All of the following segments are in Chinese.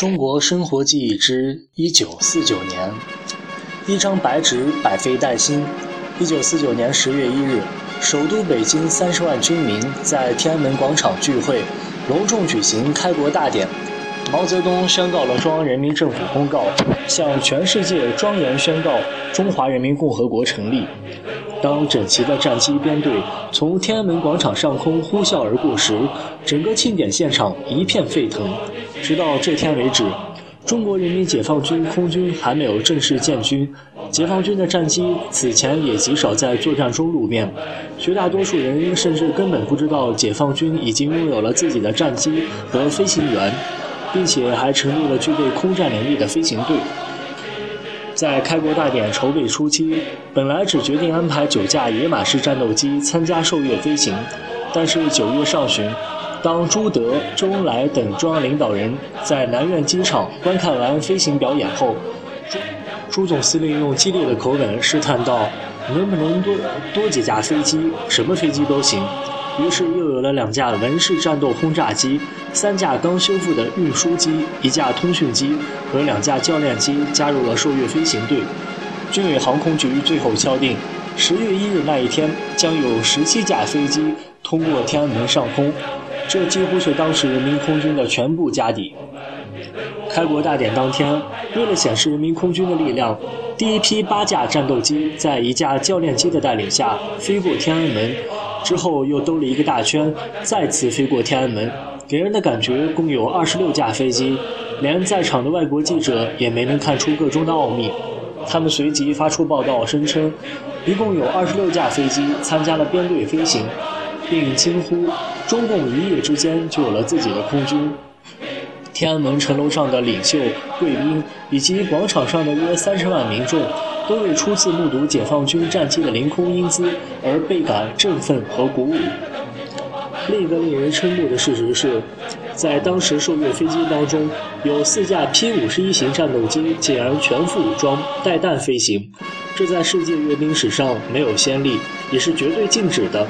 中国生活记忆之一九四九年，一张白纸，百废待兴。一九四九年十月一日，首都北京三十万军民在天安门广场聚会，隆重举行开国大典。毛泽东宣告了中央人民政府公告，向全世界庄严宣告中华人民共和国成立。当整齐的战机编队从天安门广场上空呼啸而过时，整个庆典现场一片沸腾。直到这天为止，中国人民解放军空军还没有正式建军，解放军的战机此前也极少在作战中露面，绝大多数人甚至根本不知道解放军已经拥有了自己的战机和飞行员，并且还成立了具备空战能力的飞行队。在开国大典筹备初期，本来只决定安排九架野马式战斗机参加受阅飞行，但是九月上旬。当朱德、周恩来等中央领导人在南苑机场观看完飞行表演后，朱朱总司令用激烈的口吻试探道：“能不能多多几架飞机？什么飞机都行。”于是又有了两架文式战斗轰炸机、三架刚修复的运输机、一架通讯机和两架教练机加入了受阅飞行队。军委航空局最后敲定，十月一日那一天将有十七架飞机通过天安门上空。这几乎是当时人民空军的全部家底。开国大典当天，为了显示人民空军的力量，第一批八架战斗机在一架教练机的带领下飞过天安门，之后又兜了一个大圈，再次飞过天安门，给人的感觉共有二十六架飞机，连在场的外国记者也没能看出个中的奥秘。他们随即发出报道，声称一共有二十六架飞机参加了编队飞行。并惊呼：“中共一夜之间就有了自己的空军。”天安门城楼上的领袖、贵宾以及广场上的约三十万民众，都为初次目睹解放军战机的凌空英姿而倍感振奋和鼓舞。另一个令人瞠目的事实是，在当时受阅飞机当中，有四架 P-51 型战斗机竟然全副武装、带弹飞行，这在世界阅兵史上没有先例，也是绝对禁止的。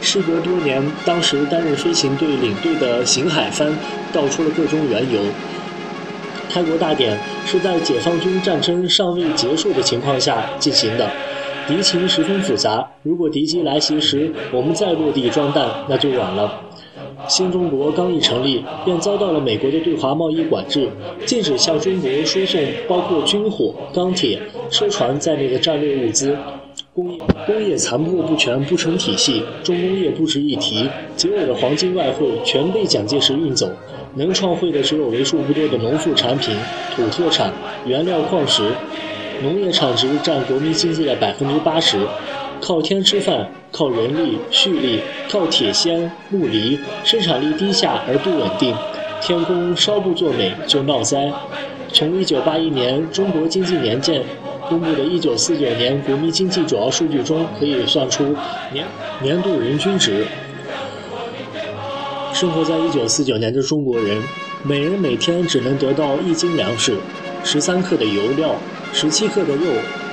事隔多年，当时担任飞行队领队的邢海帆道出了各种缘由。开国大典是在解放军战争尚未结束的情况下进行的，敌情十分复杂。如果敌机来袭时我们再落地装弹，那就晚了。新中国刚一成立，便遭到了美国的对华贸易管制，禁止向中国输送包括军火、钢铁、车船在内的战略物资。工业工业残破不全，不成体系，重工业不值一提，仅有的黄金外汇全被蒋介石运走，能创汇的只有为数不多的农副产品、土特产、原料矿石，农业产值占国民经济的百分之八十，靠天吃饭，靠人力畜力，靠铁锨木犁，生产力低下而不稳定，天公稍不作美就闹灾。从一九八一年《中国经济年鉴》。公布的1949年国民经济主要数据中，可以算出年年度人均值。生活在1949年的中国人，每人每天只能得到一斤粮食、十三克的油料、十七克的肉，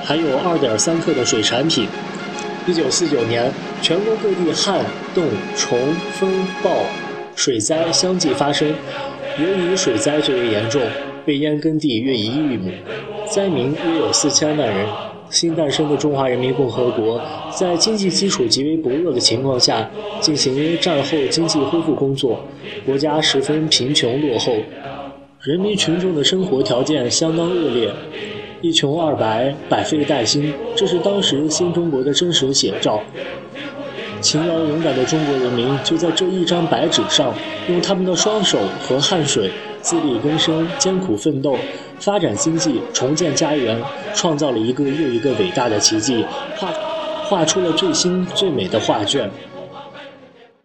还有二点三克的水产品。1949年，全国各地旱、冻、虫、风、暴、水灾相继发生，由于水灾最为严重，被淹耕地约一亿亩。灾民约有四千万人。新诞生的中华人民共和国，在经济基础极为薄弱的情况下进行战后经济恢复工作，国家十分贫穷落后，人民群众的生活条件相当恶劣，一穷二白，百废待兴，这是当时新中国的真实写照。勤劳勇敢的中国人民就在这一张白纸上，用他们的双手和汗水自力更生，艰苦奋斗。发展经济，重建家园，创造了一个又一个伟大的奇迹，画画出了最新最美的画卷。